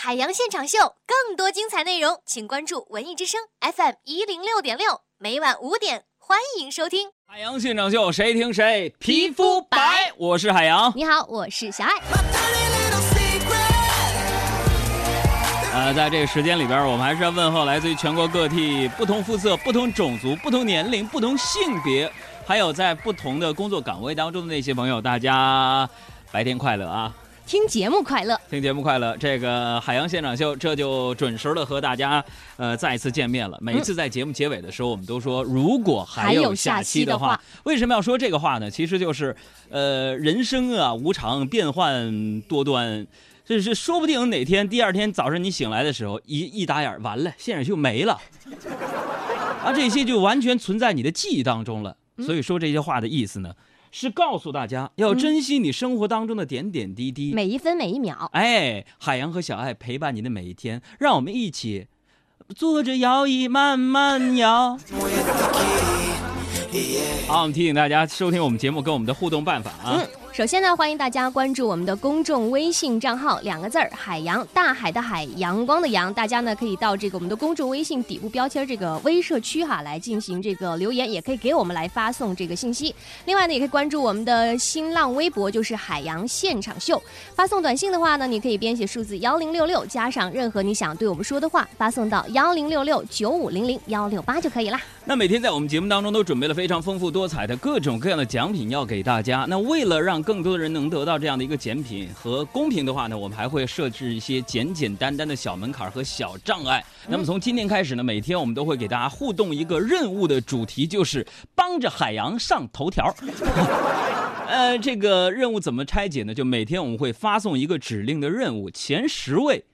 海洋现场秀，更多精彩内容，请关注文艺之声 FM 一零六点六，每晚五点，欢迎收听。海洋现场秀，谁听谁皮肤白。我是海洋。你好，我是小爱。呃，在这个时间里边，我们还是要问候来自于全国各地不同肤色、不同种族、不同年龄、不同性别，还有在不同的工作岗位当中的那些朋友，大家白天快乐啊！听节目快乐，听节目快乐。这个海洋现场秀这就准时的和大家呃再一次见面了。每一次在节目结尾的时候，我们都说如果还有下期的话，为什么要说这个话呢？其实就是呃人生啊无常，变幻多端，这是说不定哪天第二天早上你醒来的时候，一 一打眼完了，现场秀没了，啊这些就完全存在你的记忆当中了。所以说这些话的意思呢？是告诉大家要珍惜你生活当中的点点滴滴，每一分每一秒。哎，海洋和小爱陪伴你的每一天，让我们一起坐着摇椅慢慢摇。好，我们提醒大家收听我们节目跟我们的互动办法啊。首先呢，欢迎大家关注我们的公众微信账号，两个字儿“海洋”，大海的海，阳光的阳。大家呢可以到这个我们的公众微信底部标签这个微社区哈来进行这个留言，也可以给我们来发送这个信息。另外呢，也可以关注我们的新浪微博，就是海洋现场秀。发送短信的话呢，你可以编写数字 幺零六六，加上任何你想对我们说的话，发送到幺零六六九五零零幺六八就可以啦。那每天在我们节目当中都准备了非常丰富多彩的各种各样的奖品要给大家。那为了让更多的人能得到这样的一个奖品和公平的话呢，我们还会设置一些简简单单的小门槛和小障碍。那么从今天开始呢，每天我们都会给大家互动一个任务的主题，就是帮着海洋上头条。呃，这个任务怎么拆解呢？就每天我们会发送一个指令的任务，前十位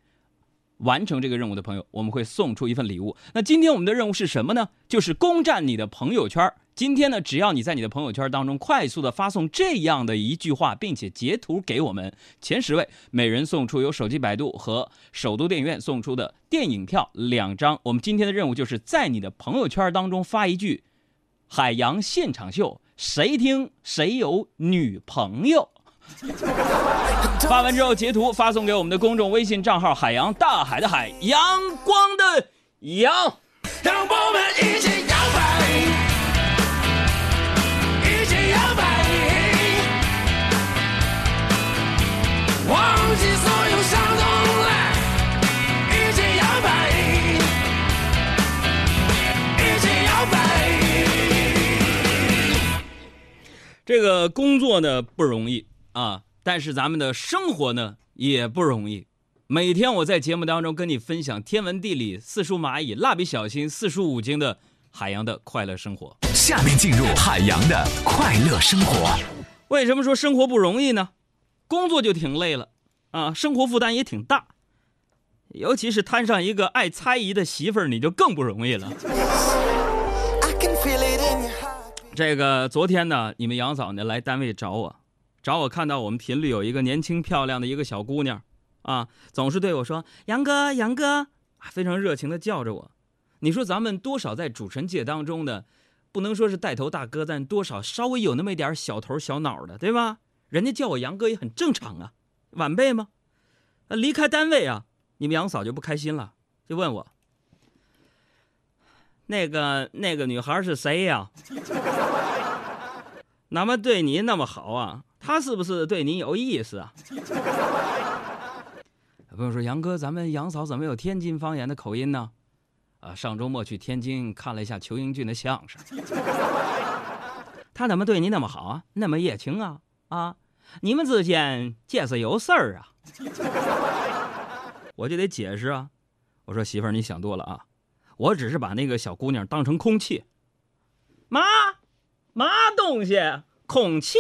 完成这个任务的朋友，我们会送出一份礼物。那今天我们的任务是什么呢？就是攻占你的朋友圈。今天呢，只要你在你的朋友圈当中快速的发送这样的一句话，并且截图给我们，前十位每人送出由手机百度和首都电影院送出的电影票两张。我们今天的任务就是在你的朋友圈当中发一句“海洋现场秀”，谁听谁有女朋友。发完之后截图发送给我们的公众微信账号“海洋大海的海阳光的阳”。让我们一起摇摆。这个工作呢不容易啊，但是咱们的生活呢也不容易。每天我在节目当中跟你分享天文地理、四书蚂蚁、蜡笔小新、四书五经的海洋的快乐生活。下面进入海洋的快乐生活。为什么说生活不容易呢？工作就挺累了啊，生活负担也挺大，尤其是摊上一个爱猜疑的媳妇儿，你就更不容易了。这个昨天呢，你们杨嫂呢来单位找我，找我看到我们频率有一个年轻漂亮的一个小姑娘，啊，总是对我说“杨哥，杨哥”，非常热情的叫着我。你说咱们多少在主持人界当中呢，不能说是带头大哥，但多少稍微有那么一点小头小脑的，对吧？人家叫我杨哥也很正常啊，晚辈吗？离开单位啊，你们杨嫂就不开心了，就问我。那个那个女孩是谁呀？那么对你那么好啊？他是不是对你有意思啊？朋友说杨哥，咱们杨嫂怎么有天津方言的口音呢？啊，上周末去天津看了一下裘英俊的相声。他怎么对你那么好啊？那么热情啊？啊，你们之间这是有事儿啊？我就得解释啊。我说媳妇儿，你想多了啊。我只是把那个小姑娘当成空气，嘛嘛东西？空气？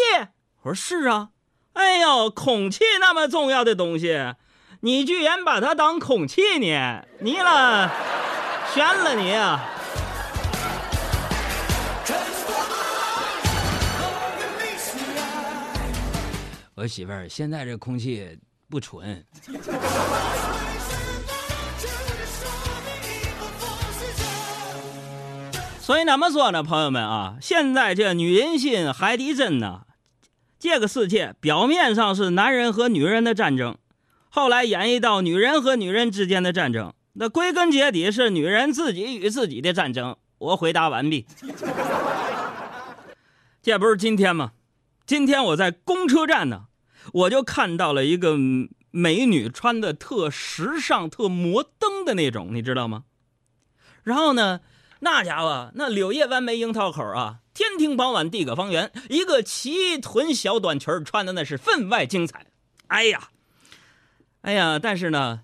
我说是啊。哎呦，空气那么重要的东西，你居然把它当空气呢？你了，悬了你啊！我媳妇儿，现在这空气不纯。所以怎么说呢，朋友们啊，现在这女人心海底针呢，这个世界表面上是男人和女人的战争，后来演绎到女人和女人之间的战争，那归根结底是女人自己与自己的战争。我回答完毕。这不是今天吗？今天我在公车站呢，我就看到了一个美女穿的特时尚、特摩登的那种，你知道吗？然后呢，那家伙那柳叶弯眉樱桃口啊，天庭饱满地阁方圆，一个齐臀小短裙穿的那是分外精彩。哎呀！哎呀，但是呢，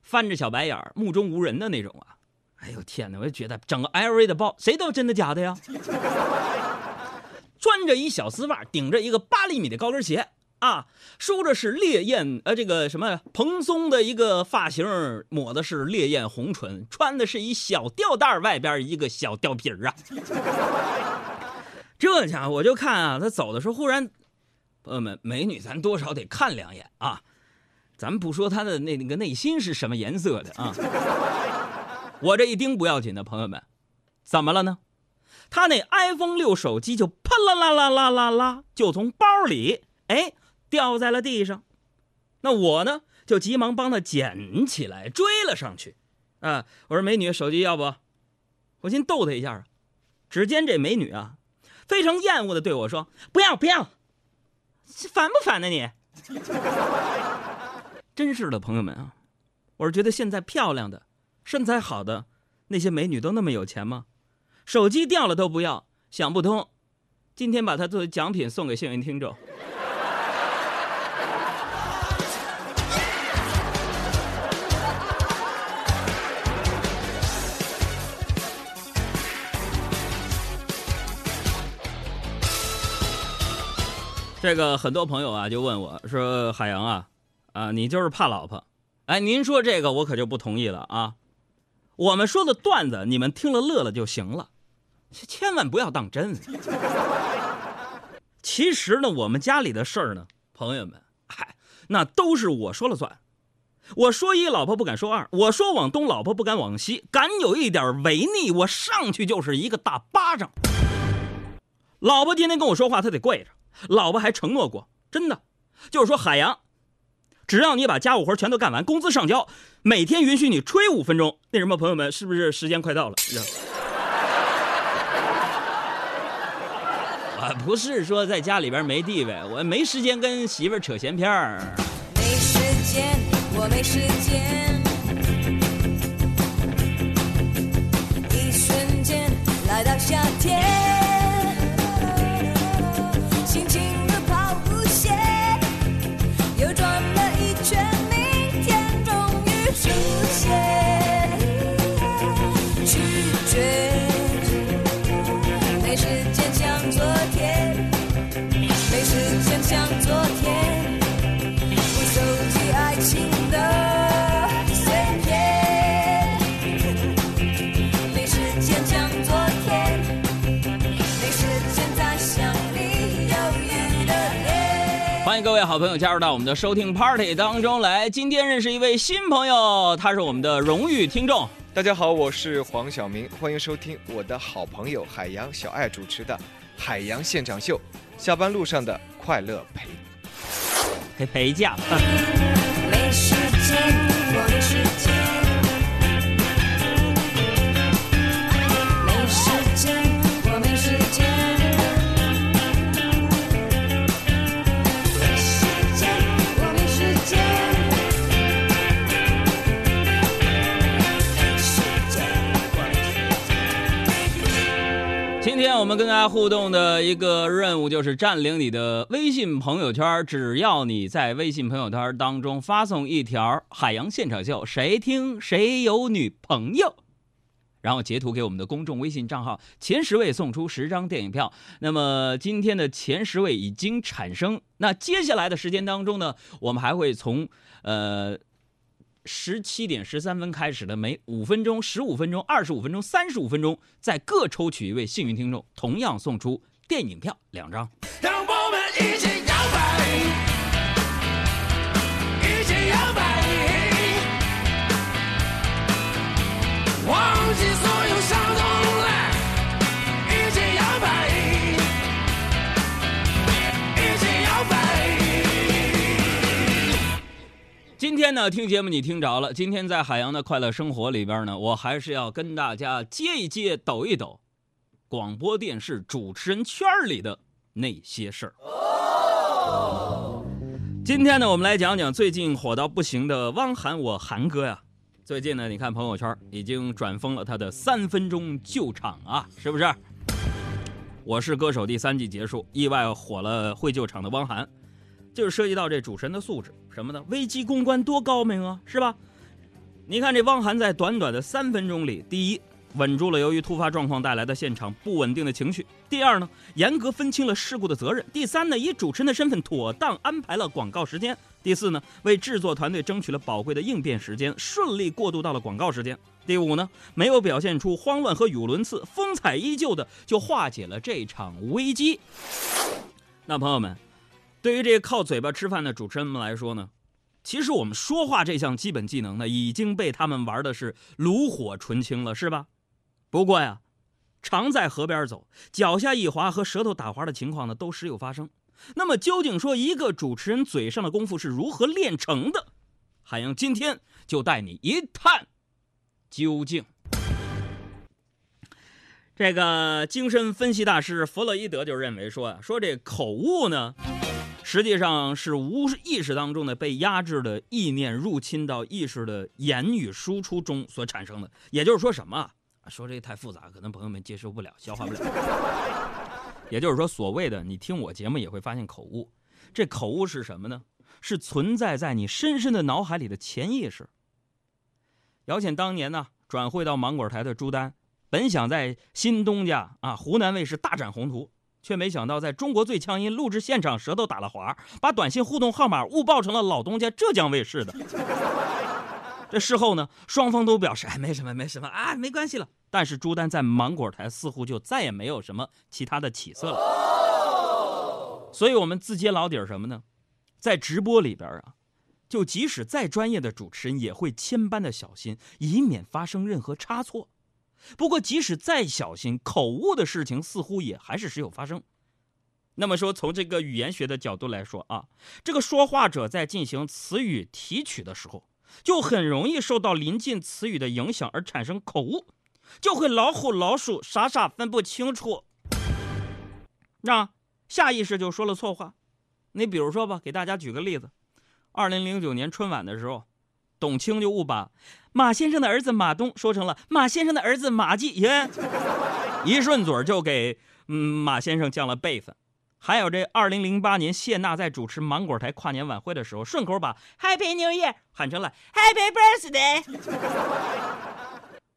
翻着小白眼儿、目中无人的那种啊！哎呦天哪，我就觉得整个 LV 的包，谁都真的假的呀？穿着一小丝袜，顶着一个八厘米的高跟鞋啊，梳着是烈焰呃这个什么蓬松的一个发型，抹的是烈焰红唇，穿的是一小吊带外边一个小吊皮儿啊。这家伙我就看啊，他走的时候忽然，朋友们，美女咱多少得看两眼啊。咱们不说他的那那个内心是什么颜色的啊，我这一盯不要紧的，朋友们，怎么了呢？他那 iPhone 六手机就啪啦啦啦啦啦啦，就从包里哎掉在了地上。那我呢，就急忙帮他捡起来，追了上去。啊，我说美女，手机要不？我先逗他一下啊。只见这美女啊，非常厌恶的对我说：“不要不要，烦不烦呢你？” 真是的，朋友们啊，我是觉得现在漂亮的、身材好的那些美女都那么有钱吗？手机掉了都不要，想不通。今天把它作为奖品送给幸运听众。这个很多朋友啊就问我说：“海洋啊。”啊，你就是怕老婆，哎，您说这个我可就不同意了啊！我们说的段子，你们听了乐了就行了，千万不要当真。其实呢，我们家里的事儿呢，朋友们，嗨，那都是我说了算。我说一，老婆不敢说二；我说往东，老婆不敢往西。敢有一点违逆，我上去就是一个大巴掌。老婆天天跟我说话，她得跪着。老婆还承诺过，真的，就是说海洋。只要你把家务活全都干完，工资上交，每天允许你吹五分钟。那什么，朋友们，是不是时间快到了？我，不是说在家里边没地位，我没时间跟媳妇扯闲篇儿。没时间，我没时间。各位好朋友加入到我们的收听 party 当中来。今天认识一位新朋友，他是我们的荣誉听众。大家好，我是黄晓明，欢迎收听我的好朋友海洋小爱主持的《海洋现场秀》，下班路上的快乐陪陪陪驾。今天我我们跟大家互动的一个任务就是占领你的微信朋友圈。只要你在微信朋友圈当中发送一条“海洋现场秀”，谁听谁有女朋友，然后截图给我们的公众微信账号，前十位送出十张电影票。那么今天的前十位已经产生，那接下来的时间当中呢，我们还会从呃。十七点十三分开始的，每五分钟、十五分钟、二十五分钟、三十五分钟，再各抽取一位幸运听众，同样送出电影票两张。让我们一起摇摆，一起摇摆，忘记所有伤今天。呢，听节目你听着了。今天在海洋的快乐生活里边呢，我还是要跟大家接一接、抖一抖广播电视主持人圈里的那些事儿。今天呢，我们来讲讲最近火到不行的汪涵，我涵哥呀。最近呢，你看朋友圈已经转疯了他的三分钟救场啊，是不是？我是歌手第三季结束，意外火了会救场的汪涵，就是涉及到这主持人的素质，什么呢？危机公关多高明啊，是吧？你看这汪涵在短短的三分钟里，第一，稳住了由于突发状况带来的现场不稳定的情绪；第二呢，严格分清了事故的责任；第三呢，以主持人的身份妥当安排了广告时间；第四呢，为制作团队争取了宝贵的应变时间，顺利过渡到了广告时间；第五呢，没有表现出慌乱和语无伦次，风采依旧的就化解了这场危机。那朋友们，对于这个靠嘴巴吃饭的主持人们来说呢，其实我们说话这项基本技能呢，已经被他们玩的是炉火纯青了，是吧？不过呀，常在河边走，脚下一滑和舌头打滑的情况呢，都时有发生。那么，究竟说一个主持人嘴上的功夫是如何练成的？海洋今天就带你一探究竟。这个精神分析大师弗洛伊德就认为说啊，说这口误呢，实际上是无意识当中的被压制的意念入侵到意识的言语输出中所产生的。也就是说什么？说这太复杂，可能朋友们接受不了，消化不了。也就是说，所谓的你听我节目也会发现口误，这口误是什么呢？是存在在你深深的脑海里的潜意识。姚谦当年呢转会到芒果台的朱丹，本想在新东家啊湖南卫视大展宏图，却没想到在中国最强音录制现场舌头打了滑，把短信互动号码误报成了老东家浙江卫视的。这事后呢，双方都表示哎没什么没什么啊没关系了。但是朱丹在芒果台似乎就再也没有什么其他的起色了。所以我们自揭老底儿什么呢？在直播里边啊，就即使再专业的主持人也会千般的小心，以免发生任何差错。不过即使再小心，口误的事情似乎也还是时有发生。那么说，从这个语言学的角度来说啊，这个说话者在进行词语提取的时候，就很容易受到临近词语的影响而产生口误，就会老虎老鼠傻傻分不清楚，那下意识就说了错话。你比如说吧，给大家举个例子，二零零九年春晚的时候，董卿就误把马先生的儿子马东说成了马先生的儿子马季，耶，一顺嘴就给嗯马先生降了辈分。还有这二零零八年谢娜在主持芒果台跨年晚会的时候，顺口把 Happy New Year 喊成了 Happy Birthday。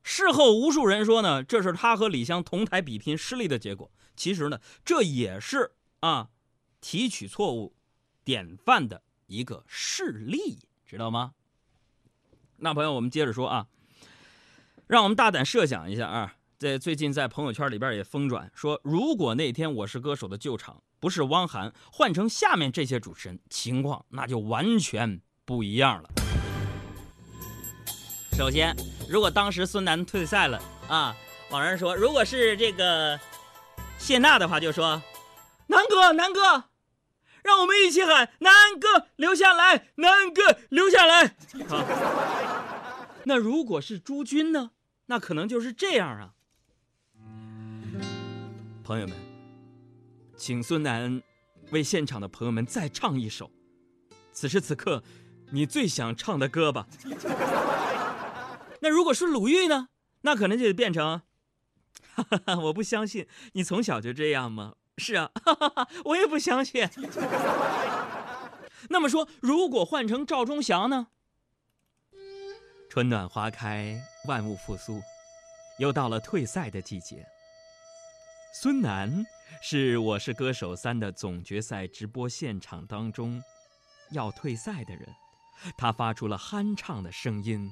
事后无数人说呢，这是他和李湘同台比拼失利的结果。其实呢，这也是啊。提取错误典范的一个事例，知道吗？那朋友，我们接着说啊，让我们大胆设想一下啊，在最近在朋友圈里边也疯转说，如果那天我是歌手的救场不是汪涵，换成下面这些主持人，情况那就完全不一样了。首先，如果当时孙楠退赛了啊，网上说，如果是这个谢娜的话，就说南哥，南哥。让我们一起喊“南哥留下来，南哥留下来”。好，那如果是朱军呢？那可能就是这样啊。朋友们，请孙楠为现场的朋友们再唱一首此时此刻你最想唱的歌吧。那如果是鲁豫呢？那可能就得变成，哈哈，我不相信你从小就这样吗？是啊，我也不相信。那么说，如果换成赵忠祥呢？春暖花开，万物复苏，又到了退赛的季节。孙楠是《我是歌手三》的总决赛直播现场当中要退赛的人，他发出了酣畅的声音：“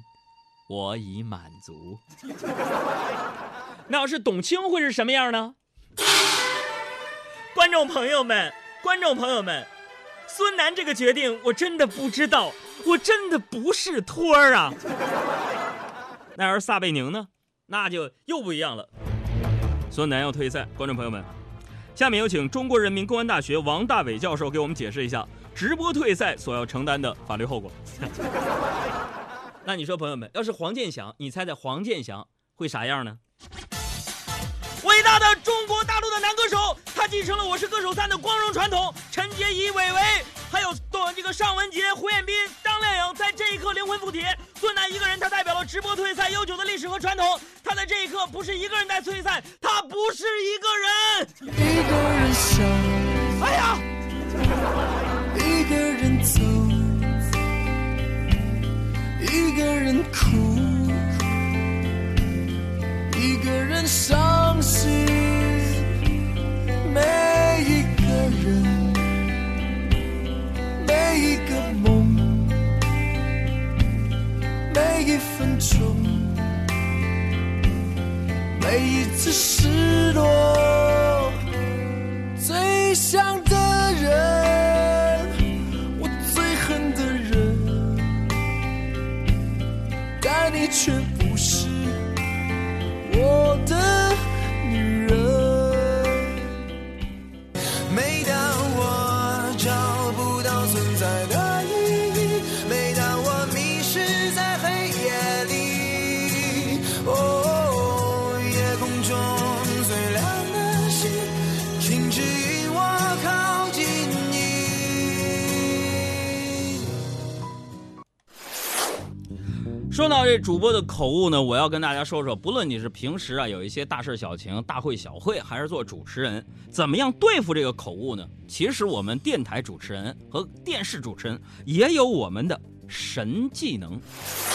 我已满足。”那要是董卿会是什么样呢？观众朋友们，观众朋友们，孙楠这个决定我真的不知道，我真的不是托儿啊。那要是撒贝宁呢？那就又不一样了。孙楠要退赛，观众朋友们，下面有请中国人民公安大学王大伟教授给我们解释一下直播退赛所要承担的法律后果。那你说，朋友们，要是黄健翔，你猜猜黄健翔会啥样呢？伟大的中国大陆的男歌手，他继承了《我是歌手三》的光荣传统。陈洁仪、韦唯，还有董这个尚雯婕、胡彦斌、张靓颖，在这一刻灵魂附体。孙楠一个人，他代表了直播退赛悠久的历史和传统。他在这一刻不是一个人在退赛，他不是一个人。一个人想，哎呀，一个人走，一个人哭，一个人伤心。说到这主播的口误呢，我要跟大家说说，不论你是平时啊有一些大事小情、大会小会，还是做主持人，怎么样对付这个口误呢？其实我们电台主持人和电视主持人也有我们的神技能，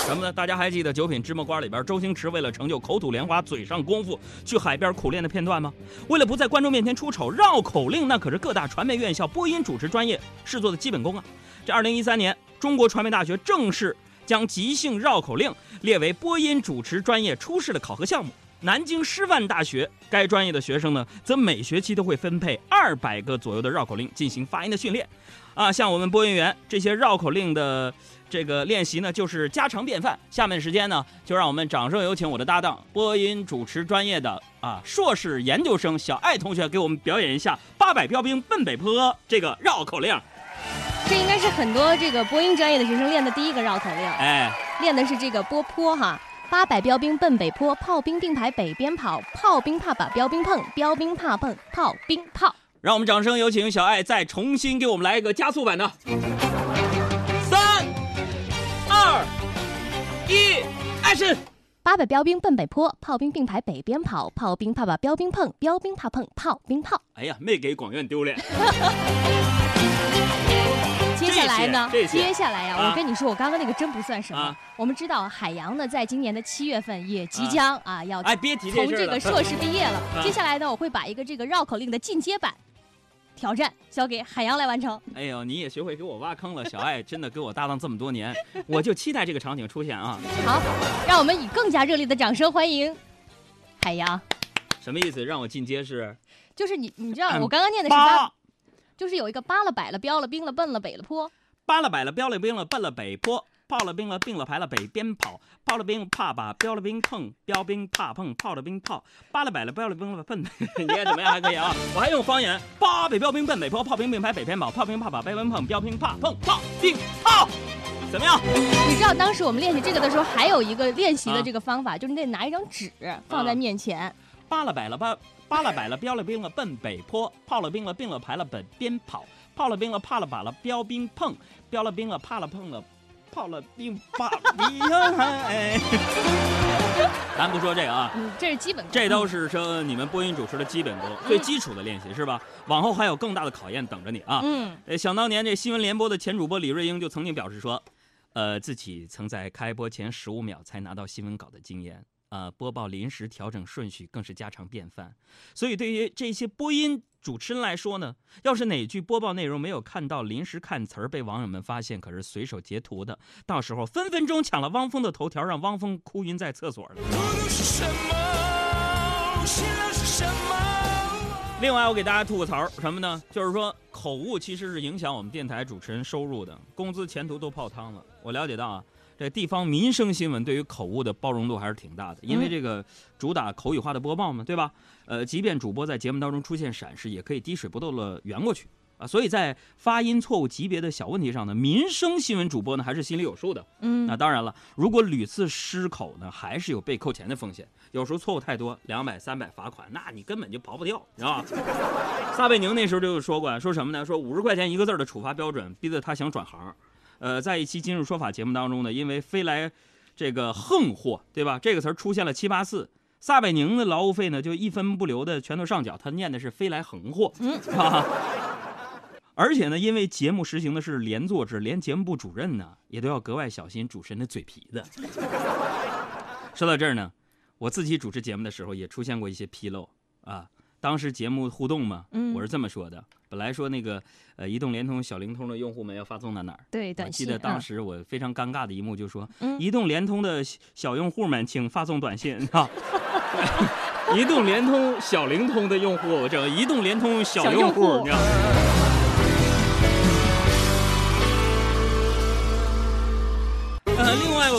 什么呢？大家还记得《九品芝麻官》里边周星驰为了成就口吐莲花、嘴上功夫，去海边苦练的片段吗？为了不在观众面前出丑，绕口令那可是各大传媒院校播音主持专业试做的基本功啊！这二零一三年，中国传媒大学正式将即兴绕口令列为播音主持专业初试的考核项目。南京师范大学该专业的学生呢，则每学期都会分配二百个左右的绕口令进行发音的训练。啊，像我们播音员这些绕口令的这个练习呢，就是家常便饭。下面时间呢，就让我们掌声有请我的搭档，播音主持专业的啊硕士研究生小艾同学，给我们表演一下“八百标兵奔北坡”这个绕口令。这应该是很多这个播音专业的学生练的第一个绕口令，哎，练的是这个波坡哈。八百标兵奔北坡，炮兵并排北边跑，炮兵怕把标兵碰，标兵怕碰炮兵炮。让我们掌声有请小爱再重新给我们来一个加速版的。三、二、一，Action！八百标兵奔北坡，炮兵并排北边跑，炮兵怕把标兵碰，标兵怕碰炮兵炮。哎呀，没给广院丢脸。接下来呢？接下来呀、啊我跟你说，我刚刚那个真不算什么。啊我们知道海洋呢，在今年的七月份也即将啊要哎，别提这从。这个硕士毕业了。啊接下来呢，我会把一个这个绕口令的进阶版挑战交给海洋来完成。哎呦，你也学会给我挖坑了，小爱真的跟我搭档这么多年，我就期待这个场景出现啊！好，让我们以更加热烈的掌声欢迎海洋。什么意思？让我进阶是就是你，你知道嗯我刚刚念的是八，八就是有一个扒了、摆了、标了、兵了、奔了、北了坡。扒了摆了标了兵了奔了北坡，炮了兵了并了排了北边跑，炮了兵怕把标了兵碰，标兵怕碰炮了兵炮，扒了摆了标了兵了奔，你看怎么样？还可以啊！我还用方言，八北标兵奔北坡，炮兵并排北边跑，炮兵怕把标兵碰，标兵怕碰炮兵炮，怎么样？你知道当时我们练习这个的时候，还有一个练习啊的这个方法，就是你得拿一张纸放在面前。扒了摆了扒扒了摆了标了兵了奔北坡，炮了兵了并了排了北边跑，炮了兵了怕了把了标兵碰，标了兵了怕了碰了。炮了兵把兵哎，咱不说这个啊，嗯，这是基本功。这都是说你们播音主持的基本功，最基础的练习是吧？往后还有更大的考验等着你啊！嗯，呃，想当年这新闻联播的前主播李瑞英就曾经表示说，呃，自己曾在开播前十五秒才拿到新闻稿的经验，呃，播报临时调整顺序更是家常便饭。所以对于这些播音主持人来说呢，要是哪句播报内容没有看到，临时看词儿被网友们发现，可是随手截图的，到时候分分钟抢了汪峰的头条，让汪峰哭晕在厕所了。是什么？是什么？另外，我给大家吐个槽，什么呢？就是说口误其实是影响我们电台主持人收入的，工资前途都泡汤了。我了解到啊，这地方民生新闻对于口误的包容度还是挺大的，因为这个主打口语化的播报嘛，对吧？呃，即便主播在节目当中出现闪失，也可以滴水不漏的圆过去。啊，所以在发音错误级别的小问题上呢，民生新闻主播呢还是心里有数的。嗯那当然了，如果屡次失口呢，还是有被扣钱的风险。有时候错误太多，两百、三百罚款，那你根本就跑不掉，你知道吧？撒贝宁那时候就说过，说什么呢？说五十块钱一个字的处罚标准，逼得他想转行。呃，在一期《今日说法》节目当中呢，因为飞来这个横祸，对吧？这个词儿出现了七八次，撒贝宁的劳务费呢就一分不留的全都上缴，他念的是飞来横祸，嗯 啊。而且呢，因为节目实行的是连坐制，连节目部主任呢也都要格外小心主持人的嘴皮子。说到这儿呢，我自己主持节目的时候也出现过一些纰漏啊。当时节目互动嘛，嗯我是这么说的：本来说那个呃，移动、联通、小灵通的用户们要发送到哪儿？对，我短信。记得当嗯时我非常尴尬的一幕，就说：嗯移动、联通的小小用户们，请发送短信啊。移动、联通、小灵通的用户，我这移动、联通小小用户你知道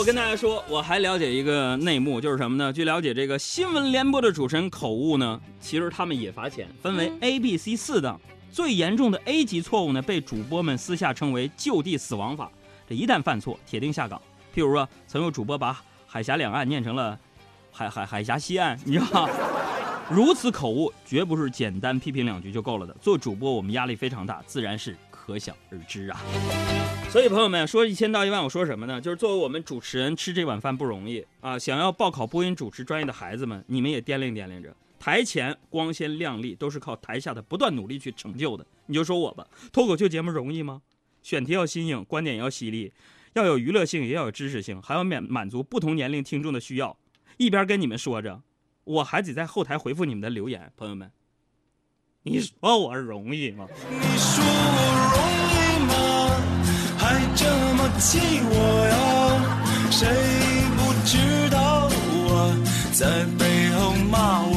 跟大家说，我还了解一个内幕，就是什么呢？据了解，这个新闻联播的主持人口误呢，其实他们也罚钱，分为嗯 A、B、C 四档。最严重的 A 级错误呢，被主播们私下称为“就地死亡法”。这一旦犯错，铁定下岗。譬如说，曾有主播把海峡两岸念成了海海海峡西岸，你知道吗？如此口误，绝不是简单批评两句就够了的。做主播，我们压力非常大，自然是可想而知啊。所以朋友们说一千道一万，我说什么呢？就是作为我们主持人吃这碗饭不容易啊！想要报考播音主持专业的孩子们，你们也掂量掂量着，台前光鲜亮丽都是靠台下的不断努力去成就的。你就说我吧，脱口秀节目容易吗？选题要新颖，观点要犀利，要有娱乐性，也要有知识性，还要满满足不同年龄听众的需要。一边跟你们说着，我还得在后台回复你们的留言，朋友们，你说我容易吗？你说我容易吗？还这么气我呀？谁不知道我，在背后骂我？